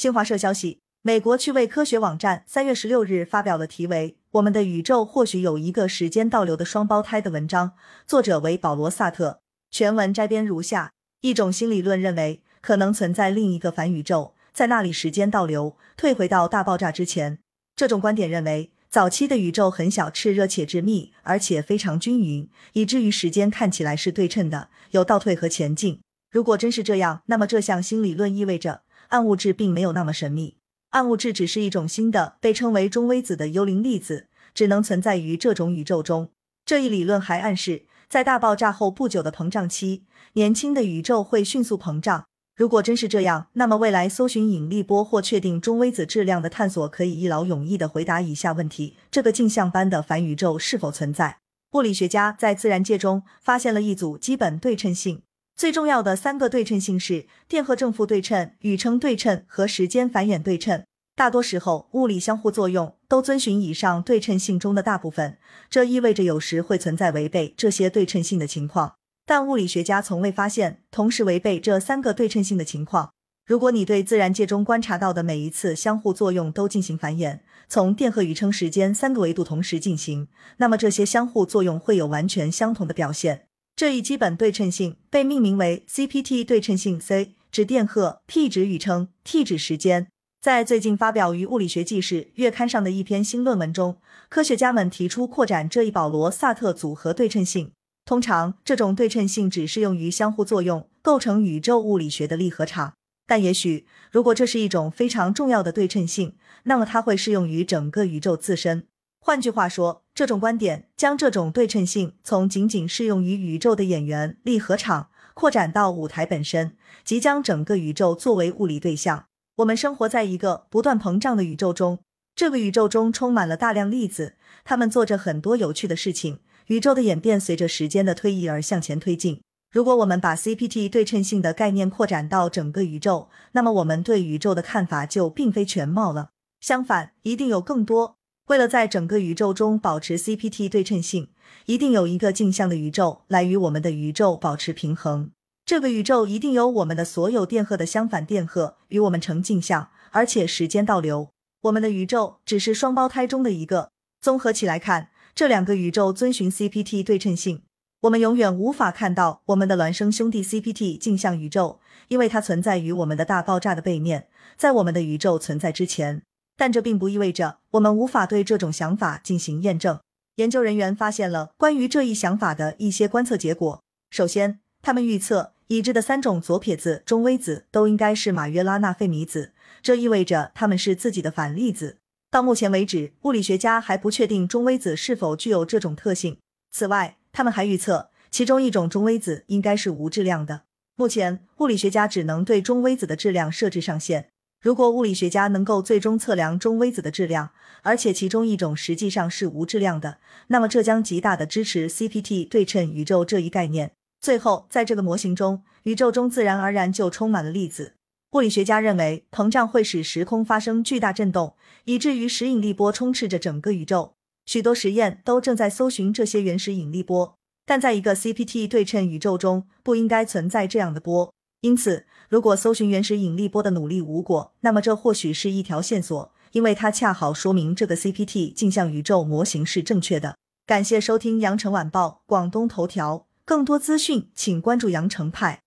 新华社消息，美国趣味科学网站三月十六日发表了题为《我们的宇宙或许有一个时间倒流的双胞胎》的文章，作者为保罗·萨特。全文摘编如下：一种新理论认为，可能存在另一个反宇宙，在那里时间倒流，退回到大爆炸之前。这种观点认为，早期的宇宙很小、炽热且致密，而且非常均匀，以至于时间看起来是对称的，有倒退和前进。如果真是这样，那么这项新理论意味着。暗物质并没有那么神秘，暗物质只是一种新的被称为中微子的幽灵粒子，只能存在于这种宇宙中。这一理论还暗示，在大爆炸后不久的膨胀期，年轻的宇宙会迅速膨胀。如果真是这样，那么未来搜寻引力波或确定中微子质量的探索可以一劳永逸地回答以下问题：这个镜像般的反宇宙是否存在？物理学家在自然界中发现了一组基本对称性。最重要的三个对称性是电荷正负对称、宇称对称和时间繁衍对称。大多时候，物理相互作用都遵循以上对称性中的大部分，这意味着有时会存在违背这些对称性的情况。但物理学家从未发现同时违背这三个对称性的情况。如果你对自然界中观察到的每一次相互作用都进行繁衍，从电荷、宇称、时间三个维度同时进行，那么这些相互作用会有完全相同的表现。这一基本对称性被命名为 CPT 对称性，C 指电荷，P 指宇称，T 指时间。在最近发表于《物理学纪事》月刊上的一篇新论文中，科学家们提出扩展这一保罗·萨特组合对称性。通常，这种对称性只适用于相互作用构成宇宙物理学的力和场，但也许，如果这是一种非常重要的对称性，那么它会适用于整个宇宙自身。换句话说。这种观点将这种对称性从仅仅适用于宇宙的演员力合场扩展到舞台本身，即将整个宇宙作为物理对象。我们生活在一个不断膨胀的宇宙中，这个宇宙中充满了大量粒子，它们做着很多有趣的事情。宇宙的演变随着时间的推移而向前推进。如果我们把 CPT 对称性的概念扩展到整个宇宙，那么我们对宇宙的看法就并非全貌了。相反，一定有更多。为了在整个宇宙中保持 CPT 对称性，一定有一个镜像的宇宙来与我们的宇宙保持平衡。这个宇宙一定有我们的所有电荷的相反电荷与我们成镜像，而且时间倒流。我们的宇宙只是双胞胎中的一个。综合起来看，这两个宇宙遵循 CPT 对称性。我们永远无法看到我们的孪生兄弟 CPT 镜像宇宙，因为它存在于我们的大爆炸的背面，在我们的宇宙存在之前。但这并不意味着我们无法对这种想法进行验证。研究人员发现了关于这一想法的一些观测结果。首先，他们预测已知的三种左撇子中微子都应该是马约拉纳费米子，这意味着它们是自己的反粒子。到目前为止，物理学家还不确定中微子是否具有这种特性。此外，他们还预测其中一种中微子应该是无质量的。目前，物理学家只能对中微子的质量设置上限。如果物理学家能够最终测量中微子的质量，而且其中一种实际上是无质量的，那么这将极大的支持 CPT 对称宇宙这一概念。最后，在这个模型中，宇宙中自然而然就充满了粒子。物理学家认为，膨胀会使时空发生巨大震动，以至于实引力波充斥着整个宇宙。许多实验都正在搜寻这些原始引力波，但在一个 CPT 对称宇宙中，不应该存在这样的波。因此，如果搜寻原始引力波的努力无果，那么这或许是一条线索，因为它恰好说明这个 CPT 镜像宇宙模型是正确的。感谢收听羊城晚报广东头条，更多资讯请关注羊城派。